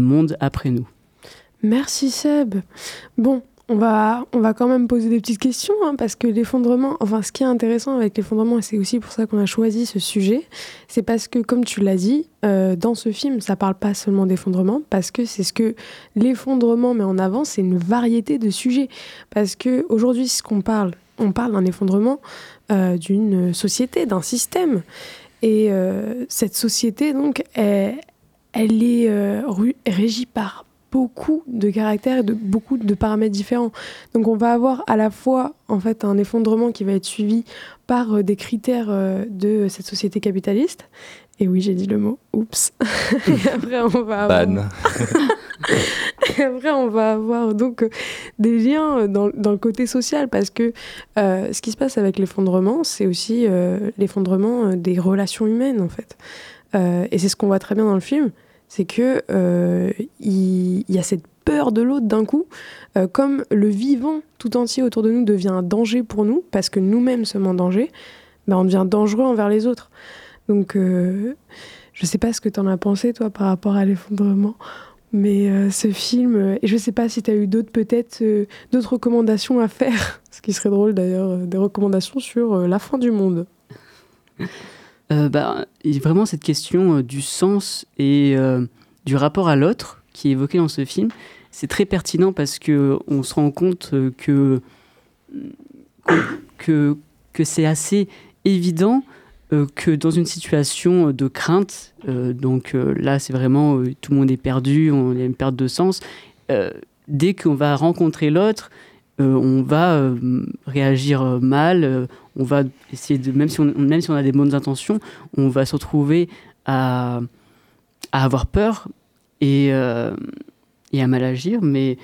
monde après nous. Merci Seb. Bon, on va, on va quand même poser des petites questions, hein, parce que l'effondrement, enfin ce qui est intéressant avec l'effondrement, et c'est aussi pour ça qu'on a choisi ce sujet, c'est parce que, comme tu l'as dit, euh, dans ce film, ça parle pas seulement d'effondrement, parce que c'est ce que l'effondrement met en avant, c'est une variété de sujets. Parce que aujourd'hui, ce qu'on parle, on parle d'un effondrement euh, d'une société, d'un système. Et euh, cette société, donc, elle, elle est régie par beaucoup de caractères et de beaucoup de paramètres différents. Donc on va avoir à la fois en fait un effondrement qui va être suivi par euh, des critères euh, de cette société capitaliste. Et oui, j'ai dit le mot. Oups. et après on va avoir... et après on va avoir donc euh, des liens dans, dans, le côté social parce que ce qui se passe avec l'effondrement, c'est aussi l'effondrement des relations humaines en fait. Et c'est ce qu'on voit très bien dans le film c'est que euh, il, y a cette peur de l'autre d'un coup, euh, comme le vivant tout entier autour de nous devient un danger pour nous, parce que nous-mêmes sommes en danger, ben on devient dangereux envers les autres. Donc, euh, je sais pas ce que tu en as pensé, toi, par rapport à l'effondrement, mais ce film, et je sais pas si tu as eu d'autres, peut-être, d'autres recommandations à faire, ce qui serait drôle d'ailleurs, des recommandations sur la fin du monde. Euh, bah, Vraiment, cette question euh, du sens et euh, du rapport à l'autre qui est évoqué dans ce film, c'est très pertinent parce qu'on se rend compte que, que, que c'est assez évident que dans une situation de crainte, donc là c'est vraiment tout le monde est perdu, on, il y a une perte de sens, dès qu'on va rencontrer l'autre, on va réagir mal, on va essayer de, même si on, même si on a des bonnes intentions, on va se retrouver à, à avoir peur et, euh, et à mal agir, mais,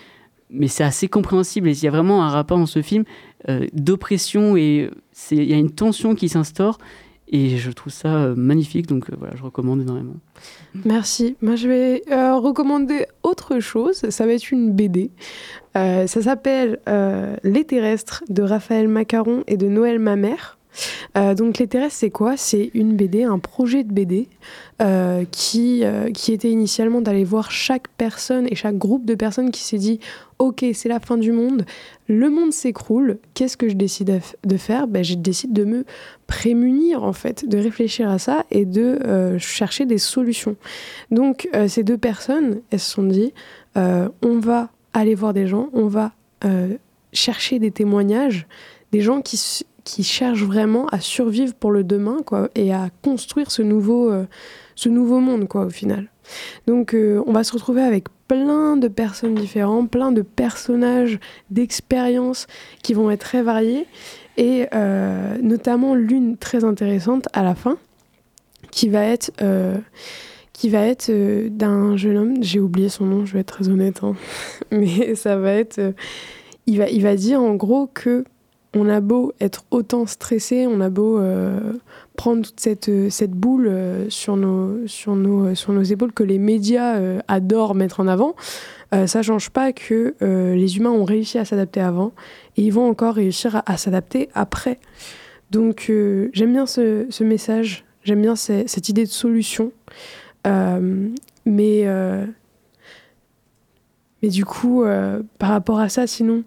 mais c'est assez compréhensible. Et il y a vraiment un rapport dans ce film euh, d'oppression et il y a une tension qui s'instaure. Et je trouve ça euh, magnifique, donc voilà, je recommande énormément. Merci. Moi, je vais recommander autre chose. Ça va être une BD. ça s'appelle Les Terrestres de Raphaël Macaron et de Noël Mamère. Euh, donc Les Terrestres, c'est quoi? C'est une BD, un projet de BD euh, qui, euh, qui était initialement d'aller voir chaque personne et chaque groupe de personnes qui s'est dit Ok, c'est la fin du monde, le monde s'écroule, qu'est-ce que je décide de faire? Ben, Je décide de me prémunir en fait, de réfléchir à ça et de chercher des solutions. Donc ces deux personnes, elles se sont dit On va aller voir des gens, on va chercher des témoignages, des gens qui qui cherchent vraiment à survivre pour le demain quoi, et à construire ce nouveau, euh, ce nouveau monde quoi, au final. Donc euh, on va se retrouver avec plein de personnes différentes, plein de personnages, d'expériences qui vont être très variées et euh, notamment l'une très intéressante à la fin qui va être qui va être d'un jeune homme, j'ai oublié son nom, je vais être très honnête, hein. mais ça va être, il, va, il va dire en gros que on a beau être autant stressé, on a beau euh, prendre toute cette, euh, boule euh, sur nos épaules que les médias adorent mettre en avant, ça change pas que les humains ont réussi à s'adapter avant et ils vont encore réussir à, s'adapter après. Donc j'aime bien ce, message, j'aime bien cette idée de solution, mais, mais du coup, par rapport à ça, sinon,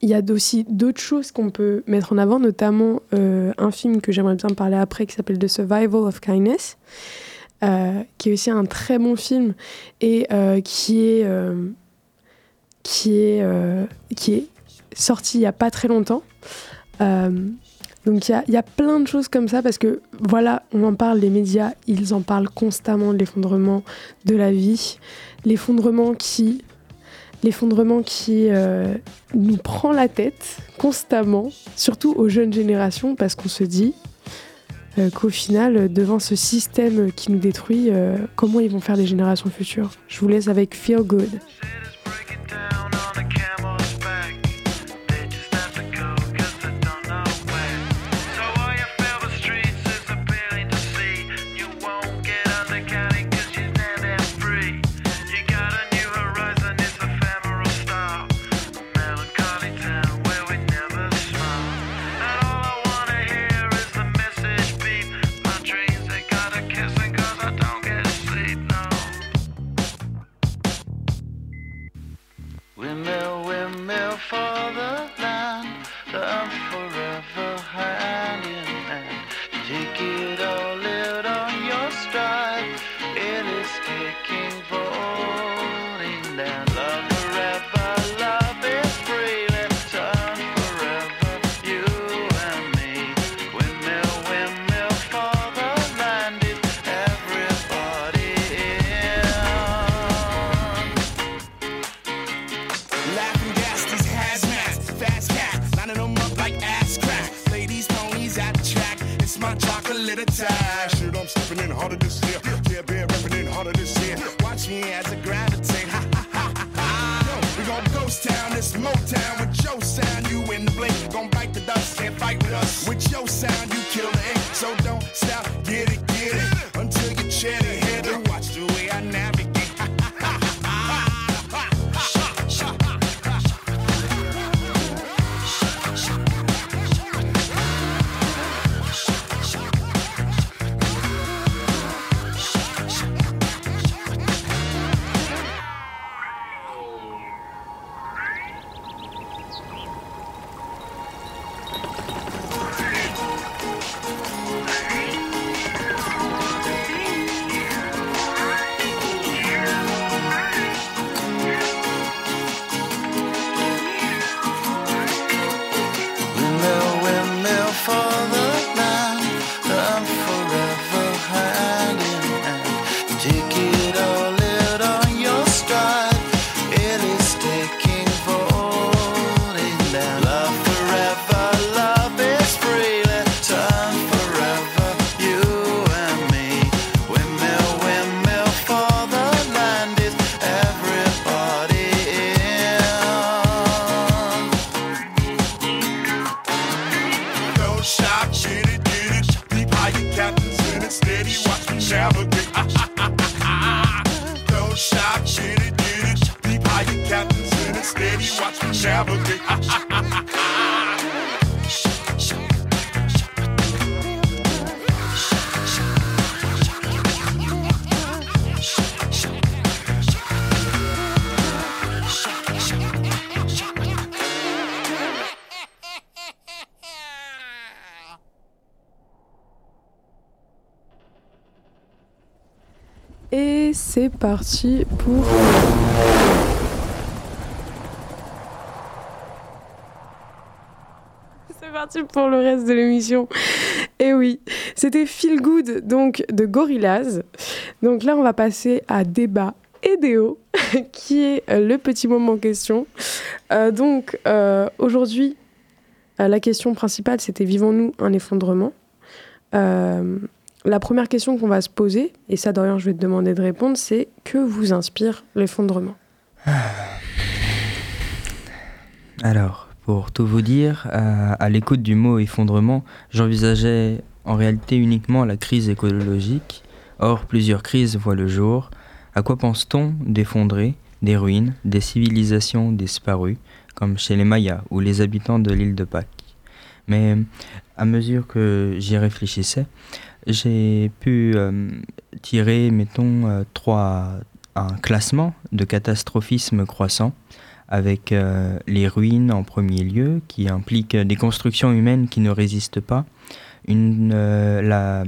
il y a aussi d'autres choses qu'on peut mettre en avant, notamment euh, un film que j'aimerais bien parler après qui s'appelle The Survival of Kindness, euh, qui est aussi un très bon film et euh, qui est, qui, est, qui est sorti il n'y a pas très longtemps. donc il y a, y a, plein de choses comme ça parce que voilà, on en parle, les médias, ils en parlent constamment de l'effondrement de la vie, l'effondrement qui l'effondrement qui euh, nous prend la tête constamment, surtout aux jeunes générations, parce qu'on se dit euh, qu'au final, devant ce système qui nous détruit, euh, comment ils vont faire les générations futures? Je vous laisse avec Feel Good. taking c'est parti pour... C'est parti pour le reste de l'émission. Et oui, c'était Feel Good donc de Gorillaz. Donc là, on va passer à débat et déo, qui est euh, le petit moment en question. Euh, donc euh, aujourd'hui, la question principale, c'était vivons-nous un effondrement? La première question qu'on va se poser, et ça Dorian je vais te demander de répondre, c'est que vous inspire l'effondrement? Alors, pour tout vous dire, à, l'écoute du mot effondrement, j'envisageais en réalité uniquement la crise écologique. Or, plusieurs crises voient le jour. À quoi pense-t-on d'effondrer des ruines, des civilisations disparues, comme chez les Mayas ou les habitants de l'île de Pâques? Mais à mesure que j'y réfléchissais, j'ai pu euh, tirer, mettons, euh, trois, un classement de catastrophisme croissant avec euh, les ruines en premier lieu, qui impliquent des constructions humaines qui ne résistent pas, une, la,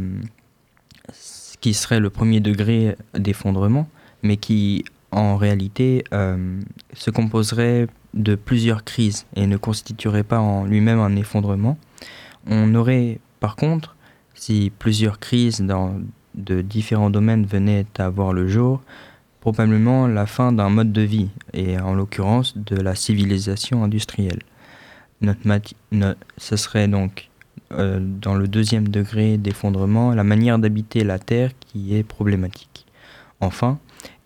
ce qui serait le premier degré d'effondrement, mais qui en réalité se composerait de plusieurs crises et ne constituerait pas en lui-même un effondrement. On aurait par contre si plusieurs crises dans de différents domaines venaient à voir le jour, probablement la fin d'un mode de vie, et en l'occurrence de la civilisation industrielle. ce serait donc euh, dans le deuxième degré d'effondrement la manière d'habiter la Terre qui est problématique. Enfin,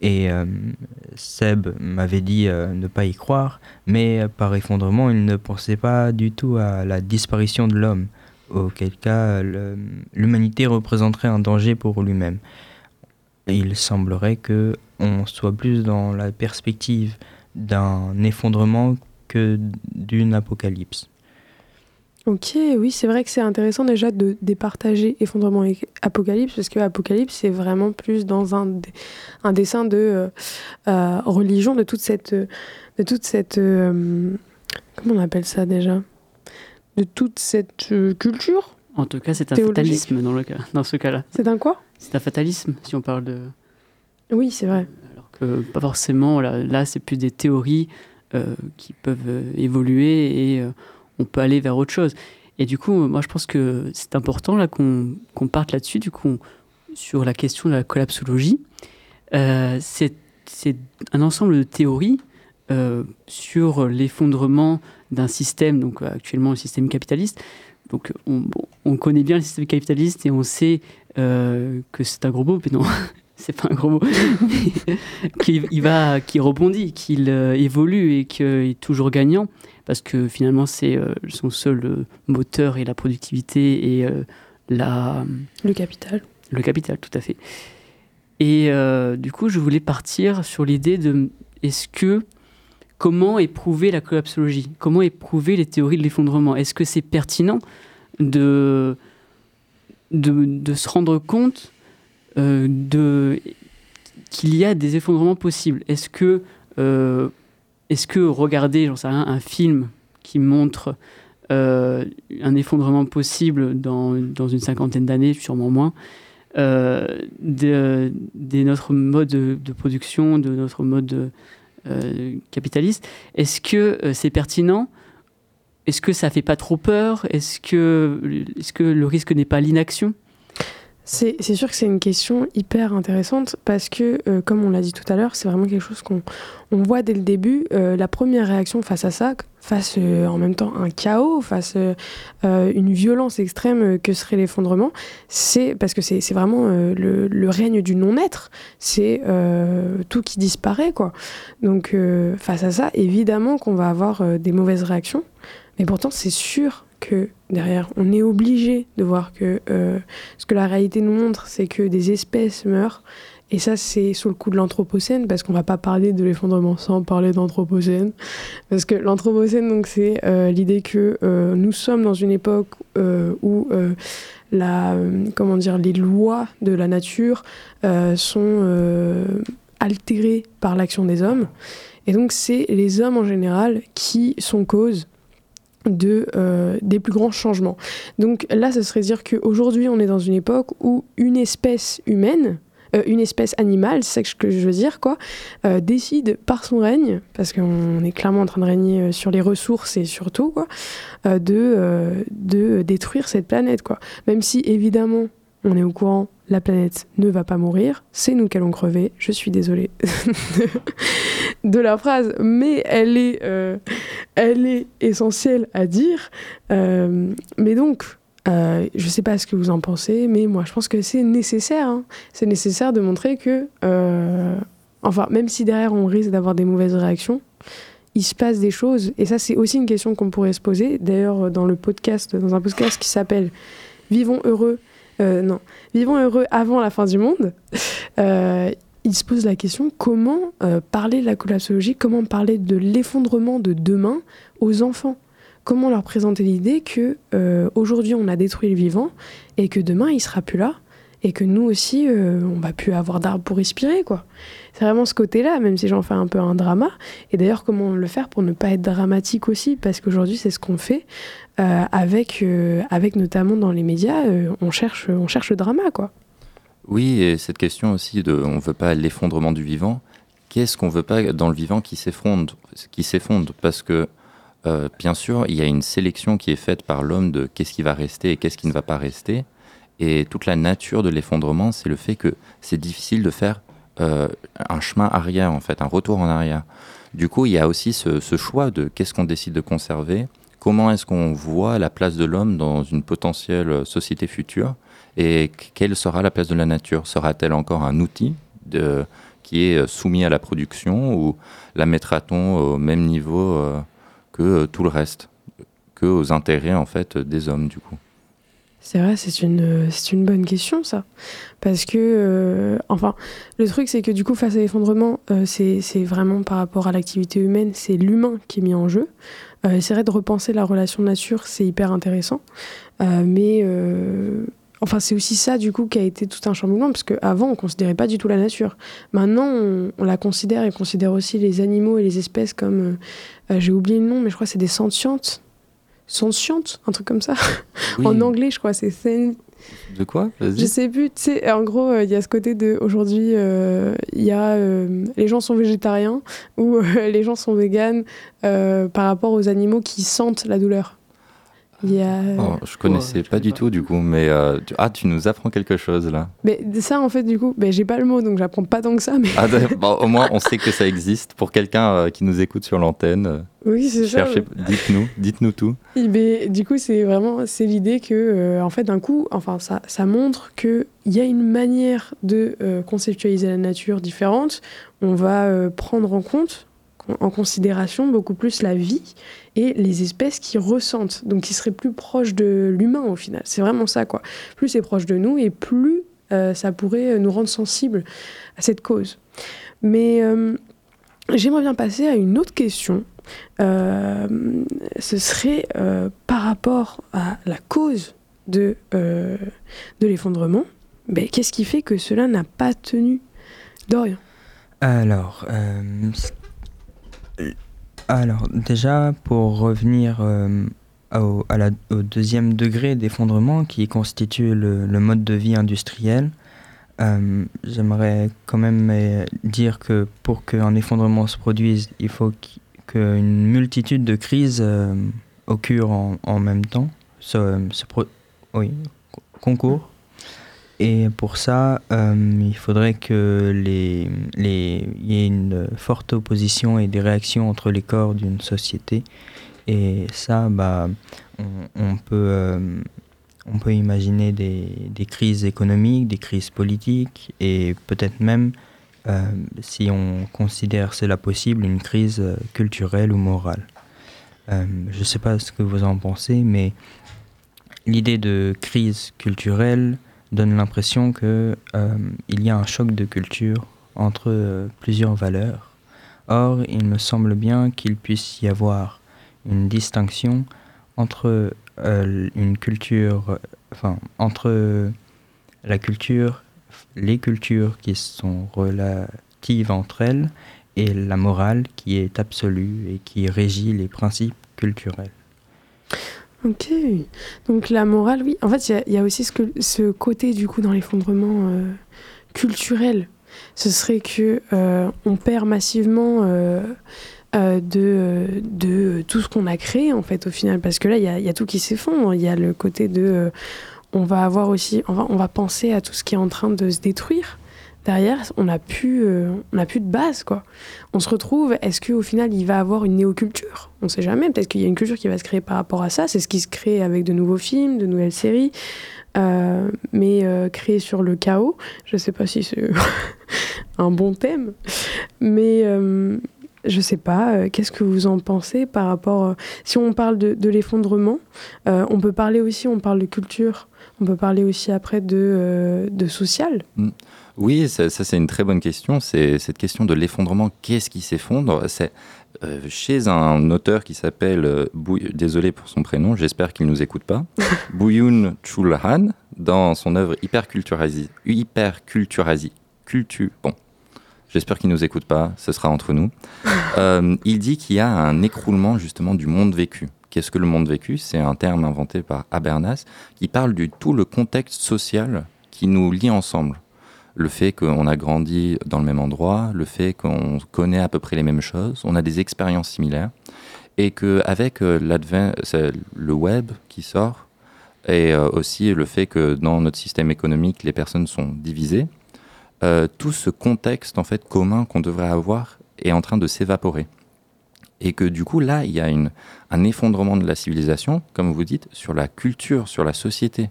et euh, Seb m'avait dit euh, ne pas y croire, mais par effondrement, il ne pensait pas du tout à la disparition de l'homme, auquel cas l'humanité représenterait un danger pour lui-même. Il semblerait que on soit plus dans la perspective d'un effondrement que d'une apocalypse. Ok, oui, c'est vrai que c'est intéressant déjà de départager effondrement et apocalypse, parce que apocalypse, c'est vraiment plus dans un, un dessin de euh, euh, religion, de toute cette. De toute cette euh, comment on appelle ça déjà? De toute cette culture En tout cas, c'est un fatalisme dans, le cas, dans ce cas-là. C'est un quoi? C'est un fatalisme, si on parle de. Oui, c'est vrai. Alors que pas forcément, là, là c'est plus des théories qui peuvent évoluer et on peut aller vers autre chose. Et du coup, moi, je pense que c'est important là qu'on parte là-dessus, du coup, sur la question de la collapsologie. Euh, c'est un ensemble de théories euh, sur l'effondrement d'un système, donc actuellement le système capitaliste. Donc on, on, connaît bien le système capitaliste et on sait euh, que c'est un gros mot, mais non, c'est pas un gros mot, qu'il il va, qui rebondit, qu'il évolue et qu'il est toujours gagnant parce que finalement c'est euh, son seul euh, moteur et la productivité et euh, la... Le capital. Le capital, tout à fait. Et du coup, je voulais partir sur l'idée de est-ce que comment éprouver la collapsologie? Comment éprouver les théories de l'effondrement? Est-ce que c'est pertinent de, de, de, se rendre compte de qu'il y a des effondrements possibles? Est-ce que que regarder, un film qui montre euh, un effondrement possible dans, une cinquantaine d'années, sûrement moins, euh, de, notre mode de, production, de notre mode euh, capitaliste, est-ce que c'est pertinent? Est-ce que ça fait pas trop peur? Est-ce que, est -ce que le risque n'est pas l'inaction? C'est sûr que c'est une question hyper intéressante parce que, euh, comme on l'a dit tout à l'heure, c'est vraiment quelque chose qu'on on voit dès le début. Euh, la première réaction face à ça, face euh, en même temps un chaos, face une violence extrême que serait l'effondrement, c'est parce que c'est vraiment le, le, règne du non-être, c'est tout qui disparaît. quoi. Donc, face à ça, évidemment qu'on va avoir des mauvaises réactions, mais pourtant, c'est sûr que derrière, on est obligé de voir que euh, ce que la réalité nous montre, c'est que des espèces meurent. Et ça, c'est sous le coup de l'Anthropocène, parce qu'on va pas parler de l'effondrement sans parler d'Anthropocène. Parce que l'Anthropocène, donc, c'est euh, l'idée que euh, nous sommes dans une époque où la, comment dire, les lois de la nature sont altérées par l'action des hommes. Et donc, c'est les hommes en général qui sont cause de, euh, des plus grands changements. Donc là, ça serait dire qu'aujourd'hui, on est dans une époque où une espèce humaine, euh, une espèce animale, c'est ce que je veux dire, quoi, euh, décide par son règne, parce qu'on est clairement en train de régner sur les ressources et surtout, quoi, de, de détruire cette planète, quoi. Même si, évidemment, on est au courant, la planète ne va pas mourir, c'est nous qui allons crever. Je suis désolée de la phrase, mais elle est, euh, elle est essentielle à dire. Euh, mais donc, euh, je ne sais pas ce que vous en pensez, mais moi je pense que c'est nécessaire. Hein. C'est nécessaire de montrer que, enfin, même si derrière on risque d'avoir des mauvaises réactions, il se passe des choses. Et ça, c'est aussi une question qu'on pourrait se poser. D'ailleurs, dans le podcast, dans un podcast qui s'appelle Vivons heureux non, vivons heureux avant la fin du monde, il se pose la question comment euh, parler de la collapsologie, comment parler de l'effondrement de demain aux enfants? Comment leur présenter l'idée que aujourd'hui on a détruit le vivant et que demain il sera plus là et que nous aussi on va plus avoir d'arbres pour respirer quoi? C'est vraiment ce côté-là, même si j'en fais un peu un drama. Et d'ailleurs, comment le faire pour ne pas être dramatique aussi? Parce qu'aujourd'hui, c'est ce qu'on fait. Euh, avec, euh, avec notamment dans les médias, euh, on, cherche, on cherche le drama, quoi. Oui, et cette question aussi de on ne veut pas l'effondrement du vivant. Qu'est-ce qu'on veut pas dans le vivant qui s'effondre Parce que, bien sûr, il y a une sélection qui est faite par l'homme de qu'est-ce qui va rester et qu'est-ce qui ne va pas rester. Et toute la nature de l'effondrement, c'est le fait que c'est difficile de faire un chemin arrière, en fait, un retour en arrière. Du coup, il y a aussi ce, ce choix de qu'est-ce qu'on décide de conserver? Comment est-ce qu'on voit la place de l'homme dans une potentielle société future? Et quelle sera la place de la nature? Sera-t-elle encore un outil qui est soumis à la production ou la mettra-t-on au même niveau euh, que tout le reste, que aux intérêts en fait des hommes du coup? C'est vrai, c'est une, c'est une bonne question, ça. Parce que, euh, enfin, le truc, c'est que du coup, face à l'effondrement, euh, c'est, c'est vraiment par rapport à l'activité humaine, c'est l'humain qui est mis en jeu. essaierait de repenser la relation nature, c'est hyper intéressant. mais Enfin, c'est aussi ça, du coup, qui a été tout un chamboulement, parce qu'avant, on ne considérait pas du tout la nature. Maintenant, on, la considère et considère aussi les animaux et les espèces comme. J'ai oublié le nom, mais je crois que c'est des sentientes. Sentientes Un truc comme ça. en anglais, je crois, c'est de quoi? Je sais plus. Tu sais, en gros, euh, il y a ce côté de aujourd'hui, euh, il y a euh, les gens sont végétariens ou les gens sont véganes par rapport aux animaux qui sentent la douleur. Oh, je connaissais pas du tout du coup, mais euh, tu... ah, tu nous apprends quelque chose là. Mais ça en fait du coup, ben, j'ai pas le mot donc j'apprends pas tant que ça. Mais... Ah, au moins on sait que ça existe pour quelqu'un euh, qui nous écoute sur l'antenne. Oui c'est ça. Dites-nous, dites-nous tout. Ben, du coup c'est vraiment c'est l'idée que euh, en fait d'un coup, enfin ça, ça montre que il y a une manière de conceptualiser la nature différente. On va prendre en compte en considération beaucoup plus la vie et les espèces qui ressentent, donc qui seraient plus proches de l'humain au final. C'est vraiment ça, quoi. Plus c'est proche de nous et plus euh, ça pourrait nous rendre sensibles à cette cause. Mais euh, j'aimerais bien passer à une autre question. Euh, ce serait par rapport à la cause de, de l'effondrement. Ben, Qu'est-ce qui fait que cela n'a pas tenu? Dorian Alors, alors déjà, pour revenir euh, au, deuxième degré d'effondrement qui constitue le, mode de vie industriel, euh, j'aimerais quand même euh, dire que pour qu'un effondrement se produise, il faut qu'une multitude de crises occurrent en, même temps, oui, concourent. Et pour ça, euh, il faudrait que les, les, y ait une forte opposition et des réactions entre les corps d'une société. Et ça, bah, on, peut, euh, on peut imaginer des, des, crises économiques, des crises politiques et peut-être même, euh, si on considère cela possible, une crise culturelle ou morale. je ne sais pas ce que vous en pensez, mais l'idée de crise culturelle, donne l'impression qu'il euh, y a un choc de culture entre euh, plusieurs valeurs. Or, il me semble bien qu'il puisse y avoir une distinction entre euh, une culture, enfin, entre la culture, les cultures qui sont relatives entre elles et la morale qui est absolue et qui régit les principes culturels. Ok. Donc la morale, oui. En fait, il y, a aussi ce, côté, du coup, dans l'effondrement euh, culturel. Ce serait que euh, on perd massivement euh, de, tout ce qu'on a créé, en fait, au final. Parce que là, il y a, tout qui s'effondre. Il y a le côté de... on va avoir aussi... On va penser à tout ce qui est en train de se détruire derrière, on n'a plus, euh, plus de base, quoi. On se retrouve, est-ce qu'au final, il va avoir une néoculture? On ne sait jamais, peut-être qu'il y a une culture qui va se créer par rapport à ça. C'est ce qui se crée avec de nouveaux films, de nouvelles séries, euh, mais euh, sur le chaos. Je ne sais pas si c'est un bon thème, mais je ne sais pas, qu'est-ce que vous en pensez par rapport... si on parle de, l'effondrement, on peut parler aussi, on parle de culture, on peut parler aussi après de, de social. Mm. Oui, ça, c'est une très bonne question. C'est cette question de l'effondrement. Qu'est-ce qui s'effondre? C'est euh, chez un auteur qui s'appelle, euh, désolé pour son prénom, j'espère qu'il nous écoute pas, Bouyoun Chulhan, dans son œuvre Hyperculturasi, Hyperculturasi, culture. Bon, j'espère qu'il nous écoute pas. Ce sera entre nous. Euh, il dit qu'il y a un écroulement justement du monde vécu. Qu'est-ce que le monde vécu? C'est un terme inventé par Habermas qui parle du tout le contexte social qui nous lie ensemble le fait qu'on a grandi dans le même endroit, le fait qu'on connaît à peu près les mêmes choses, on a des expériences similaires, et qu'avec euh, le web qui sort, et euh, aussi le fait que dans notre système économique, les personnes sont divisées, euh, tout ce contexte en fait commun qu'on devrait avoir est en train de s'évaporer. Et que du coup, là, il y a une, un effondrement de la civilisation, comme vous dites, sur la culture, sur la société.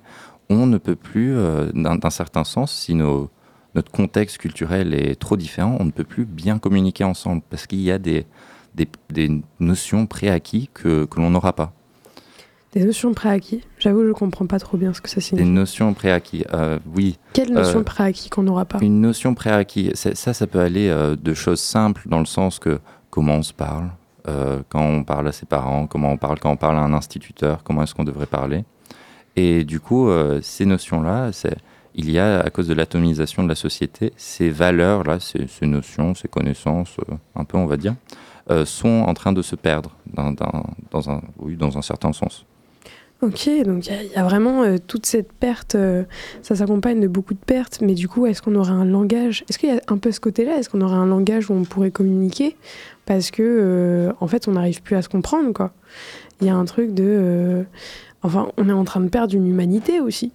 On ne peut plus, d'un certain sens, si nos, notre contexte culturel est trop différent, on ne peut plus bien communiquer ensemble parce qu'il y a des, des, notions préacquis que, que l'on n'aura pas. Des notions préacquis J'avoue, je ne comprends pas trop bien ce que ça signifie. Des notions préacquis, euh, oui. Quelle notion euh, préacquis qu'on n'aura pas? Une notion préacquis, ça, ça peut aller euh, de choses simples dans le sens que comment on se parle, quand on parle à ses parents, comment on parle quand on parle à un instituteur, comment est-ce qu'on devrait parler. Et du coup, ces notions-là, il y a, à cause de l'atomisation de la société, ces valeurs-là, ces, notions, ces connaissances, un peu, on va dire, sont en train de se perdre dans, un, oui, dans un certain sens. Ok, donc il y, a vraiment euh, toute cette perte, euh, ça s'accompagne de beaucoup de pertes, mais du coup, est-ce qu'on aurait un langage Est-ce qu'il y a un peu ce côté-là Est-ce qu'on aurait un langage où on pourrait communiquer? Parce que, euh, en fait, on n'arrive plus à se comprendre, quoi. Il y a un truc de. enfin, on est en train de perdre une humanité aussi.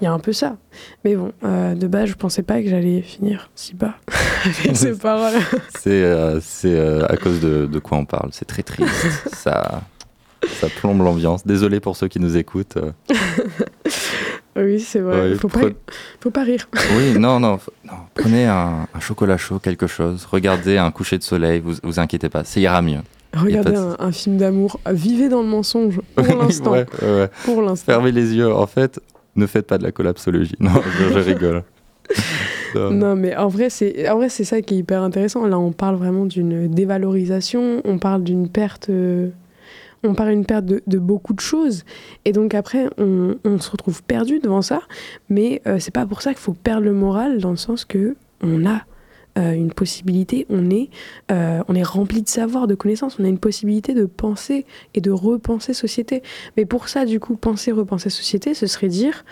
Il y a un peu ça. Mais bon, de base, je pensais pas que j'allais finir si bas avec ces paroles. C'est à cause de, de quoi on parle. C'est très triste. ça ça plombe l'ambiance. Désolé pour ceux qui nous écoutent. oui, c'est vrai. Il faut, pas, faut pas rire. oui, non, non, Prenez un, chocolat chaud, quelque chose. Regardez un coucher de soleil. Vous vous inquiétez pas, ça ira mieux. Regardez un, film d'amour. Vivez dans le mensonge pour l'instant. Pour l'instant. Fermez les yeux. En fait, ne faites pas de la collapsologie. Non, je, rigole. non. mais en vrai, c'est en vrai c'est ça qui est hyper intéressant. Là, on parle vraiment d'une dévalorisation, on parle d'une perte euh, on part une perte de, beaucoup de choses. Et donc après, on, se retrouve perdu devant ça. Mais euh, c'est pas pour ça qu'il faut perdre le moral, dans le sens que on a euh, une possibilité, on est, euh, rempli de savoir, de connaissances, on a une possibilité de penser et de repenser société. Mais pour ça, du coup, penser, repenser société, ce serait dire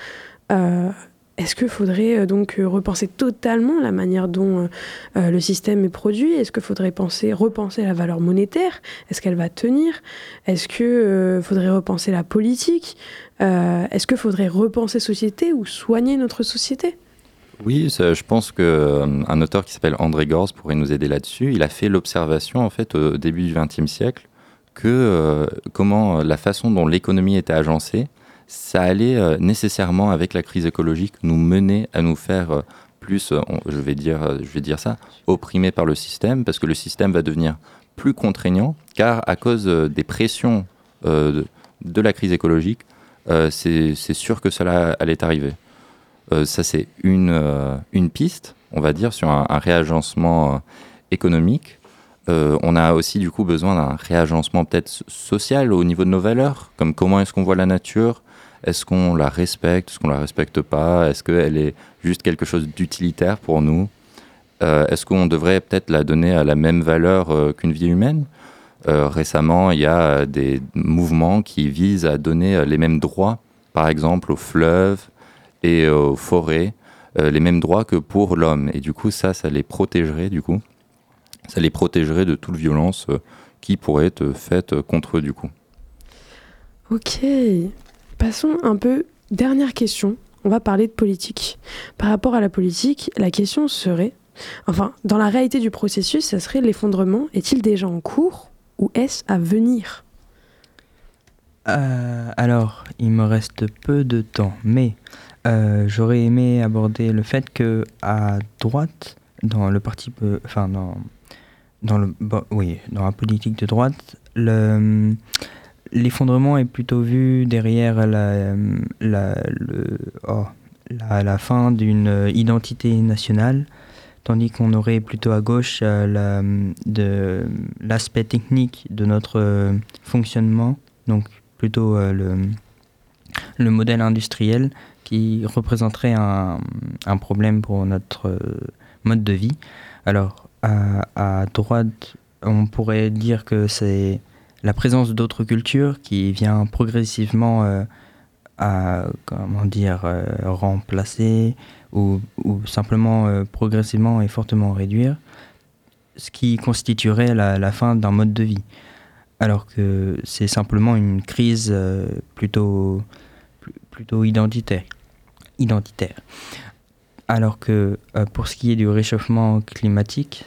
est-ce qu'il faudrait euh, donc euh, repenser totalement la manière dont euh, le système est produit? Est-ce qu'il faudrait penser, repenser la valeur monétaire? Est-ce qu'elle va tenir? Est-ce qu'il faudrait repenser la politique? Est-ce qu'il faudrait repenser société ou soigner notre société? Oui, je pense qu'un auteur qui s'appelle André Gors pourrait nous aider là-dessus. Il a fait l'observation en fait au début du XXe siècle que comment la façon dont l'économie était agencée ça allait euh, nécessairement, avec la crise écologique, nous mener à nous faire euh, plus, euh, je, vais dire, je vais dire ça, opprimés par le système, parce que le système va devenir plus contraignant, car à cause des pressions de, la crise écologique, c'est sûr que cela allait arriver. Ça, c'est une, une piste, on va dire, sur un, un réagencement économique. on a aussi du coup besoin d'un réagencement peut-être social au niveau de nos valeurs, comme comment est-ce qu'on voit la nature, est-ce qu'on la respecte, est-ce qu'on la respecte pas? Est-ce qu'elle est juste quelque chose d'utilitaire pour nous? Euh, Est-ce qu'on devrait peut-être la donner à la même valeur euh, qu'une vie humaine? Euh, Récemment, il y a des mouvements qui visent à donner les mêmes droits, par exemple aux fleuves et aux forêts, les mêmes droits que pour l'homme. Et du coup, ça, ça les protégerait, du coup. Ça les protégerait de toute violence qui pourrait être faite contre eux, du coup. Ok, Passons un peu, dernière question, on va parler de politique. Par rapport à la politique, la question serait, enfin, dans la réalité du processus, ça serait l'effondrement est-il déjà en cours ou est-ce à venir? Euh, Alors, il me reste peu de temps, mais euh, j'aurais aimé aborder le fait que à droite, dans le parti, enfin dans dans le, oui, dans la politique de droite, le l'effondrement est plutôt vu derrière la, oh, la, la fin d'une identité nationale, tandis qu'on aurait plutôt à gauche euh, l'aspect technique de notre fonctionnement, donc plutôt euh, le, le modèle industriel qui représenterait un, problème pour notre mode de vie. Alors, à, droite, on pourrait dire que c'est la présence d'autres cultures qui vient progressivement euh, à comment dire euh, remplacer ou, simplement euh, progressivement et fortement réduire ce qui constituerait la, fin d'un mode de vie alors que c'est simplement une crise plutôt plutôt identitaire identitaire alors que pour ce qui est du réchauffement climatique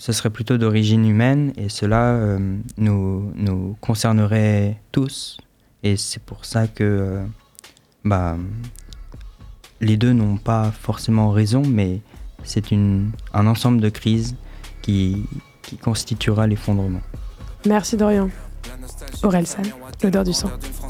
ce serait plutôt d'origine humaine et cela euh, nous, nous concernerait tous. Et c'est pour ça que euh, bah, les deux n'ont pas forcément raison, mais c'est un ensemble de crises qui, qui constituera l'effondrement. Merci Dorian. Aurel San, l'odeur du sang.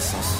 De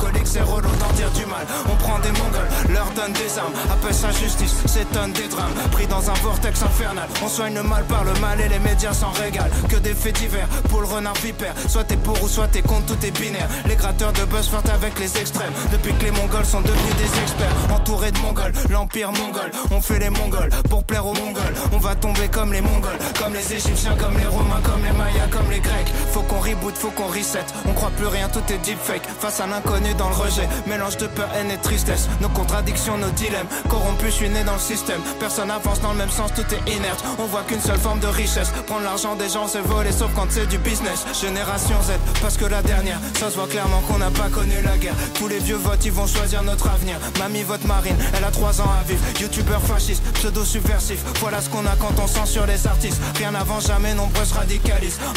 du mal. On prend des mongols, leur donne des armes. Appelle ça justice, s'étonne des drames. Pris dans un vortex infernal. On soigne le mal par le mal et les médias s'en régalent. Que des faits divers pour le renard vipère. Soit t'es pour ou soit t'es contre, tout est binaire. Les gratteurs de buzz fortent avec les extrêmes. Depuis que les Mongols sont devenus des experts, entourés de Mongols, l'empire mongol. On fait les Mongols pour plaire aux Mongols. On va tomber comme les Mongols, comme les Égyptiens, comme les Romains, comme les Mayas, comme les Grecs. Faut qu'on reboot, faut qu'on reset. On croit plus rien, tout est deepfake. Face à l'inconnu dans le rejet, mélange de peur, haine et tristesse. Nos contradictions, nos dilemmes, corrompus, je suis né dans le système. Personne avance dans le même sens, tout est inerte. On voit qu'une seule forme de richesse. Prendre l'argent des gens, c'est voler, sauf quand c'est du business. Génération Z, parce que la dernière, ça se voit clairement qu'on n'a pas connu la guerre. Tous les vieux votent, ils vont choisir notre avenir. Mamie vote marine, elle a 3 ans à vivre. Youtubeur fasciste, pseudo subversif. Voilà ce qu'on a quand on censure les artistes. Rien avant jamais, nombreuses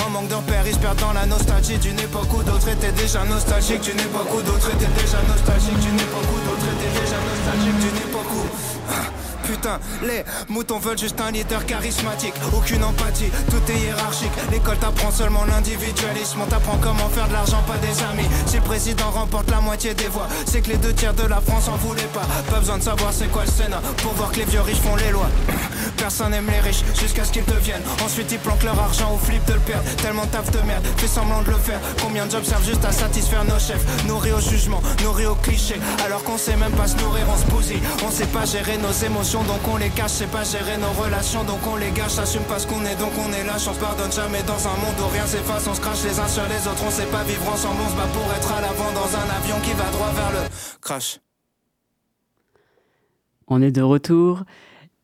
En manque de repères, ils se dans la nostalgie d'une époque où d'autres étaient déjà nostalgiques. D'une époque où d'autres étaient déjà nostalgiques. D'une époque où d'autres étaient déjà nostalgiques. D'une époque où. Putain, les moutons veulent juste un leader charismatique. Aucune empathie, tout est hiérarchique. L'école t'apprend seulement l'individualisme. On t'apprend comment faire de l'argent, pas des amis. Si le président remporte la moitié des voix, c'est que les deux tiers de la France en voulaient pas. Pas besoin de savoir c'est quoi le Sénat pour voir que les vieux riches font les lois. Personne aime les riches jusqu'à ce qu'ils deviennent. Ensuite, ils planquent leur argent au flip de le perdre. Tellement taf de merde, fais semblant de le faire. Combien de jobs servent juste à satisfaire nos chefs? Nourris au jugement, nourris au cliché. Alors qu'on sait même pas se nourrir, on se bousille. On sait pas gérer nos émotions, donc on les cache. C'est pas gérer nos relations, donc on les gâche. Assume pas ce qu'on est, donc on est lâche. On se pardonne jamais dans un monde où rien s'efface. On se crache les uns sur les autres, on sait pas vivre ensemble. On se bat pour être à l'avant dans un avion qui va droit vers le crash. On est de retour.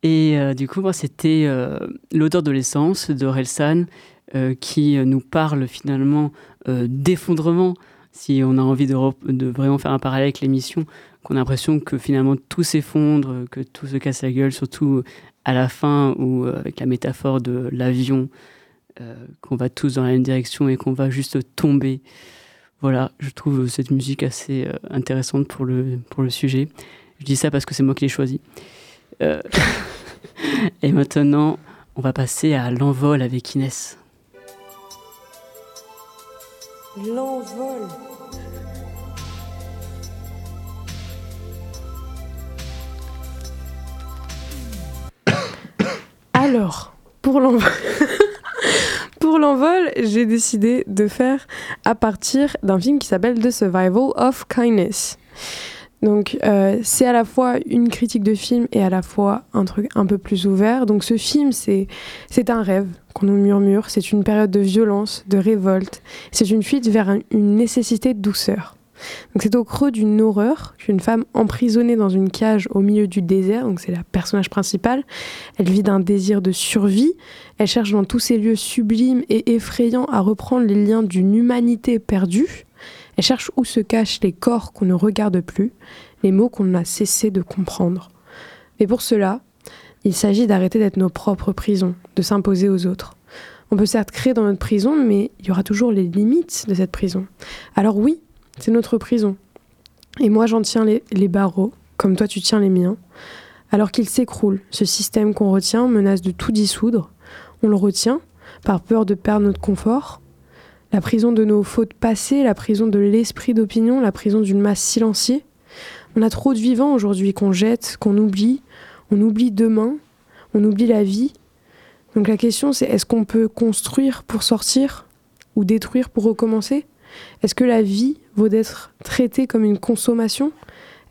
Et euh, du coup, c'était euh, l'odeur de l'essence de Relsan euh, qui nous parle finalement d'effondrement. Si on a envie de, vraiment faire un parallèle avec l'émission, qu'on a l'impression que finalement tout s'effondre, que tout se casse la gueule, surtout à la fin ou avec la métaphore de l'avion, qu'on va tous dans la même direction et qu'on va juste tomber. Voilà, je trouve cette musique assez intéressante pour le, pour le sujet. Je dis ça parce que c'est moi qui l'ai choisi. Euh, et maintenant, on va passer à l'envol avec Inès. L'envol. Alors, pour l'envol. pour l'envol, j'ai décidé de faire à partir d'un film qui s'appelle The Survival of Kindness. Donc euh, c'est à la fois une critique de film et à la fois un truc un peu plus ouvert. Donc ce film, c'est un rêve qu'on nous murmure, c'est une période de violence, de révolte, c'est une fuite vers une nécessité de douceur. Donc c'est au creux d'une horreur qu'une femme emprisonnée dans une cage au milieu du désert, donc c'est la personnage principale, elle vit d'un désir de survie, elle cherche dans tous ces lieux sublimes et effrayants à reprendre les liens d'une humanité perdue, elle cherche où se cachent les corps qu'on ne regarde plus, les mots qu'on a cessé de comprendre. Mais pour cela, il s'agit d'arrêter d'être nos propres prisons, de s'imposer aux autres. On peut certes créer dans notre prison, mais il y aura toujours les limites de cette prison. Alors oui, c'est notre prison. Et moi, j'en tiens les, les, barreaux, comme toi, tu tiens les miens. Alors qu'il s'écroule, ce système qu'on retient menace de tout dissoudre. On le retient par peur de perdre notre confort. La prison de nos fautes passées, la prison de l'esprit d'opinion, la prison d'une masse silenciée. On a trop de vivants aujourd'hui qu'on jette, qu'on oublie. On oublie demain, on oublie la vie. Donc la question c'est est-ce qu'on peut construire pour sortir ou détruire pour recommencer? Est-ce que la vie vaut d'être traité comme une consommation?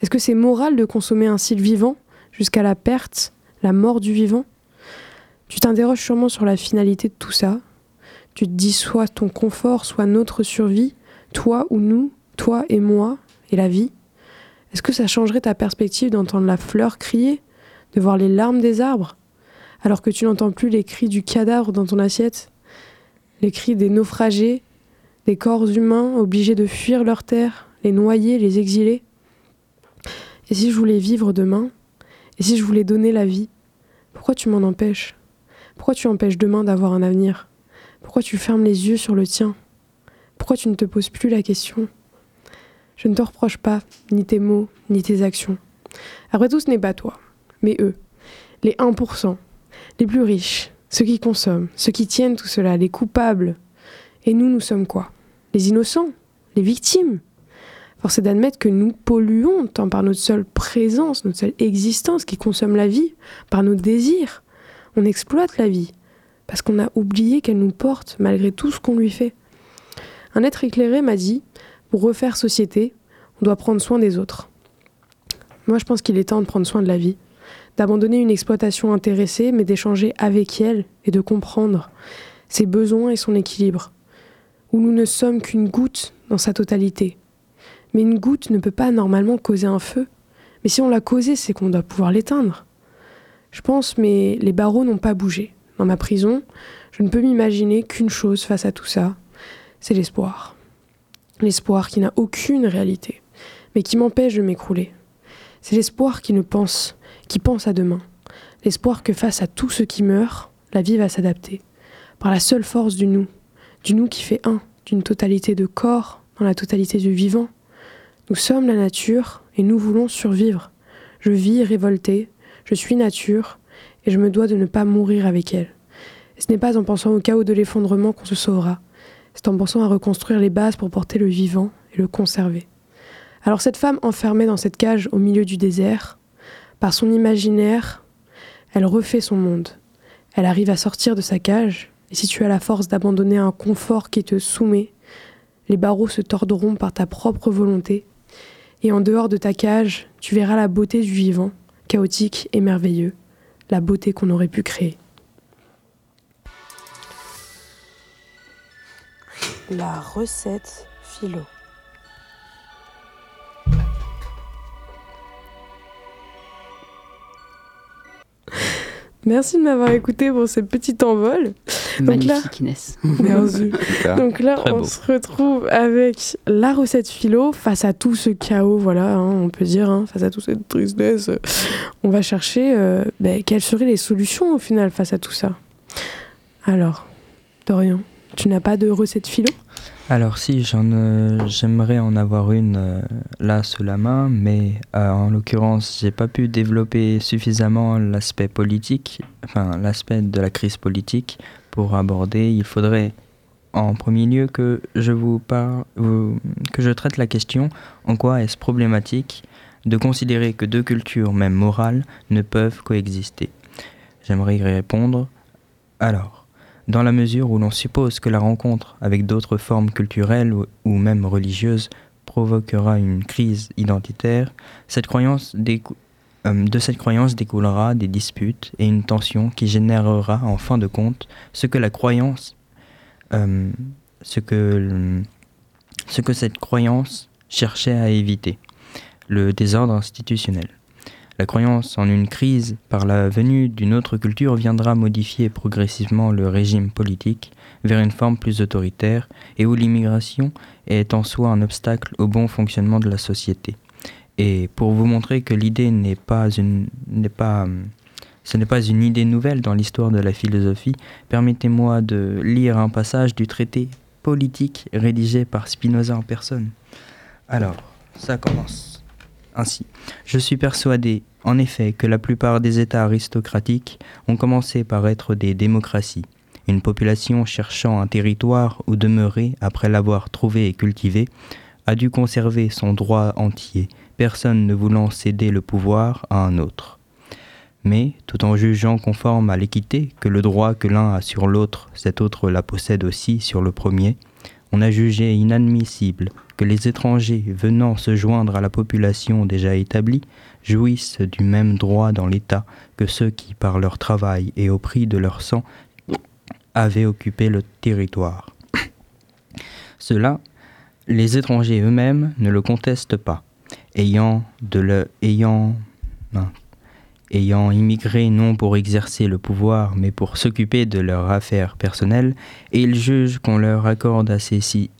Est-ce que c'est moral de consommer un site vivant jusqu'à la perte, la mort du vivant? Tu t'interroges sûrement sur la finalité de tout ça. Tu te dis soit ton confort, soit notre survie, toi ou nous, toi et moi, et la vie. Est-ce que ça changerait ta perspective d'entendre la fleur crier, de voir les larmes des arbres, alors que tu n'entends plus les cris du cadavre dans ton assiette, les cris des naufragés, des corps humains obligés de fuir leur terre, les noyer, les exiler. Et si je voulais vivre demain? Et si je voulais donner la vie? Pourquoi tu m'en empêches? Pourquoi tu empêches demain d'avoir un avenir? Pourquoi tu fermes les yeux sur le tien? Pourquoi tu ne te poses plus la question? Je ne te reproche pas, ni tes mots, ni tes actions. Après tout, ce n'est pas toi, mais eux, les 1%, les plus riches, ceux qui consomment, ceux qui tiennent tout cela, les coupables, et nous, nous sommes quoi? Les innocents Les victimes? Force est d'admettre que nous polluons tant par notre seule présence, notre seule existence qui consomme la vie, par nos désirs. On exploite la vie, parce qu'on a oublié qu'elle nous porte malgré tout ce qu'on lui fait. Un être éclairé m'a dit, pour refaire société, on doit prendre soin des autres. Moi, je pense qu'il est temps de prendre soin de la vie, d'abandonner une exploitation intéressée, mais d'échanger avec elle et de comprendre ses besoins et son équilibre où nous ne sommes qu'une goutte dans sa totalité. Mais une goutte ne peut pas normalement causer un feu. Mais si on l'a causé, c'est qu'on doit pouvoir l'éteindre. Je pense, mais les barreaux n'ont pas bougé. Dans ma prison, je ne peux m'imaginer qu'une chose face à tout ça, c'est l'espoir. L'espoir qui n'a aucune réalité, mais qui m'empêche de m'écrouler. C'est l'espoir qui ne pense, qui pense à demain. L'espoir que face à tout ce qui meurt, la vie va s'adapter. Par la seule force du nous, du nous qui fait un, d'une totalité de corps dans la totalité du vivant. Nous sommes la nature et nous voulons survivre. Je vis révoltée, je suis nature je me dois de ne pas mourir avec elle. Ce n'est pas en pensant au chaos de l'effondrement qu'on se sauvera, c'est en pensant à reconstruire les bases pour porter le vivant et le conserver. Alors cette femme enfermée dans cette cage au milieu du désert, par son imaginaire, elle refait son monde. Elle arrive à sortir de sa cage et si tu as la force d'abandonner un confort qui te soumet, les barreaux se tordront par ta propre volonté, et en dehors de ta cage, tu verras la beauté du vivant, chaotique et merveilleux, la beauté qu'on aurait pu créer. La recette philo. Merci de m'avoir écouté pour ce petit envol. Magnifique Inès. Merci. Donc là, on se retrouve avec la recette philo face à tout ce chaos, voilà, hein, on peut dire, hein, face à toute cette tristesse. On va chercher euh, ben, quelles seraient les solutions au final face à tout ça. Alors, Dorian, tu n'as pas de recette philo? Alors si, j'en, j'aimerais en avoir une euh, là sous la main, mais euh, en l'occurrence, j'ai pas pu développer suffisamment l'aspect politique, enfin l'aspect de la crise politique pour aborder. Il faudrait en premier lieu que je vous que je traite la question en quoi est-ce problématique de considérer que deux cultures, même morales, ne peuvent coexister? J'aimerais y répondre. Alors, dans la mesure où l'on suppose que la rencontre avec d'autres formes culturelles ou même religieuses provoquera une crise identitaire, cette croyance euh, de cette croyance découlera des disputes et une tension qui générera en fin de compte ce que la croyance, euh, ce que cette croyance cherchait à éviter, le désordre institutionnel. La croyance en une crise par la venue d'une autre culture viendra modifier progressivement le régime politique vers une forme plus autoritaire et où l'immigration est en soi un obstacle au bon fonctionnement de la société. Et pour vous montrer que l'idée n'est pas une n'est pas ce n'est pas une idée nouvelle dans l'histoire de la philosophie, permettez-moi de lire un passage du traité politique rédigé par Spinoza en personne. Alors, ça commence ainsi. Je suis persuadé, en effet, que la plupart des États aristocratiques ont commencé par être des démocraties une population cherchant un territoire où demeurer après l'avoir trouvé et cultivé a dû conserver son droit entier, personne ne voulant céder le pouvoir à un autre. Mais, tout en jugeant conforme à l'équité que le droit que l'un a sur l'autre, cet autre la possède aussi sur le premier, on a jugé inadmissible que les étrangers venant se joindre à la population déjà établie jouissent du même droit dans l'État que ceux qui, par leur travail et au prix de leur sang, avaient occupé le territoire. Cela, les étrangers eux-mêmes ne le contestent pas, ayant, de le, ayant, ayant immigré non pour exercer le pouvoir, mais pour s'occuper de leurs affaires personnelles, et ils jugent qu'on leur accorde assez si,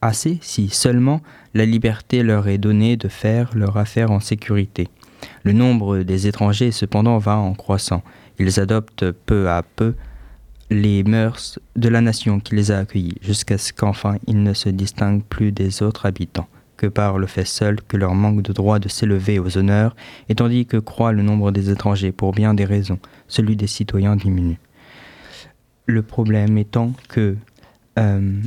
assez si seulement la liberté leur est donnée de faire leurs affaires en sécurité. Le nombre des étrangers cependant va en croissant. Ils adoptent peu à peu les mœurs de la nation qui les a accueillis, jusqu'à ce qu'enfin ils ne se distinguent plus des autres habitants, que par le fait seul que leur manque de droit de s'élever aux honneurs, et tandis que croît le nombre des étrangers pour bien des raisons, celui des citoyens diminue. Le problème étant que euh,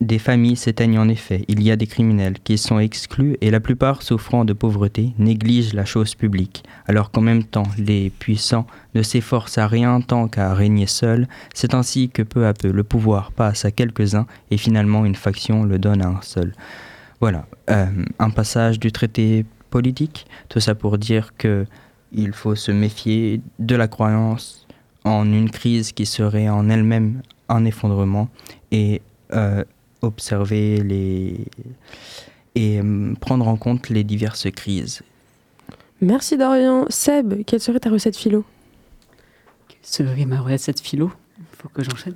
des familles s'éteignent en effet. Il y a des criminels qui sont exclus et la plupart souffrant de pauvreté négligent la chose publique, alors qu'en même temps les puissants ne s'efforcent à rien tant qu'à régner seuls. C'est ainsi que peu à peu le pouvoir passe à quelques-uns et finalement une faction le donne à un seul. Voilà, euh, un passage du traité politique, tout ça pour dire que il faut se méfier de la croyance en une crise qui serait en elle-même un effondrement et euh, observer les et euh, prendre en compte les diverses crises. Merci Dorian. Seb, quelle serait ta recette philo? Quelle serait ma recette philo? Il faut que j'enchaîne.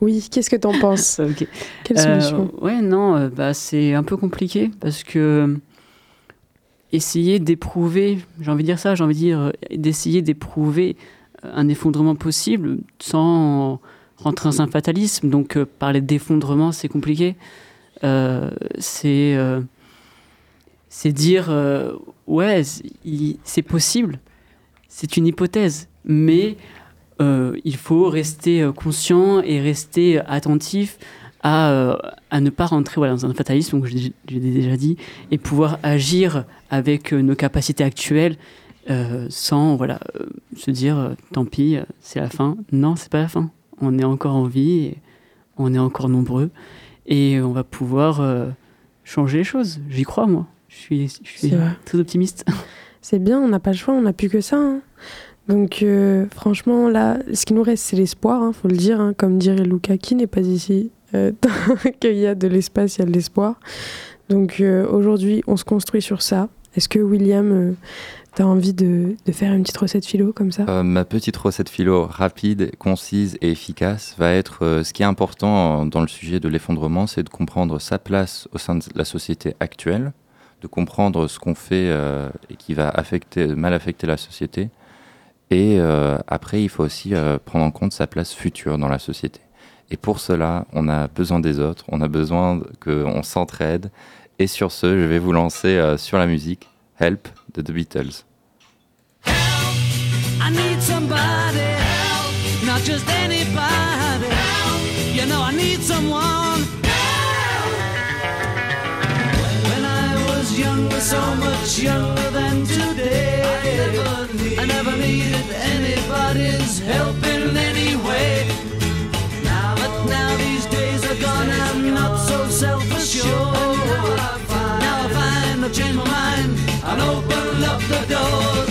Oui, qu'est-ce que tu en penses Quelle euh, solution? Ouais, non, euh, bah, c'est un peu compliqué parce que essayer d'éprouver, j'ai envie de dire ça, j'ai envie de dire d'essayer d'éprouver un effondrement possible sans rentrer dans un fatalisme. Donc euh, parler d'effondrement, c'est compliqué. Euh, c'est euh, c'est dire ouais, c'est possible. C'est une hypothèse, mais il faut rester conscient et rester attentif à, à, ne pas rentrer dans un fatalisme, donc je, l'ai déjà dit, et pouvoir agir avec nos capacités actuelles sans voilà, se dire tant pis, c'est la fin. Non, c'est pas la fin on est encore en vie, on est encore nombreux, et on va pouvoir euh, changer les choses. J'y crois, moi. Je suis, très optimiste. C'est bien, on n'a pas le choix, on n'a plus que ça. Hein. Donc, euh, franchement, là, ce qui nous reste, c'est l'espoir, il hein, faut le dire. Hein. comme dirait Luca, qui n'est pas ici euh, Qu'il y a de l'espace, il y a de l'espoir. Donc, aujourd'hui, on se construit sur ça. Est-ce que William T'as envie de, faire une petite recette philo comme ça? Euh, Ma petite recette philo rapide, concise et efficace va être euh, ce qui est important dans le sujet de l'effondrement, c'est de comprendre sa place au sein de la société actuelle, de comprendre ce qu'on fait euh, et qui va mal affecter la société. Et après, il faut aussi prendre en compte sa place future dans la société. Et pour cela, on a besoin des autres, on a besoin qu'on s'entraide. Et sur ce, je vais vous lancer sur la musique. Help de The Beatles. I need somebody. Help, not just anybody. Help, you know I need someone. Help. When I was younger, so much younger than today, I never, I never needed anybody's help in any and open up the doors.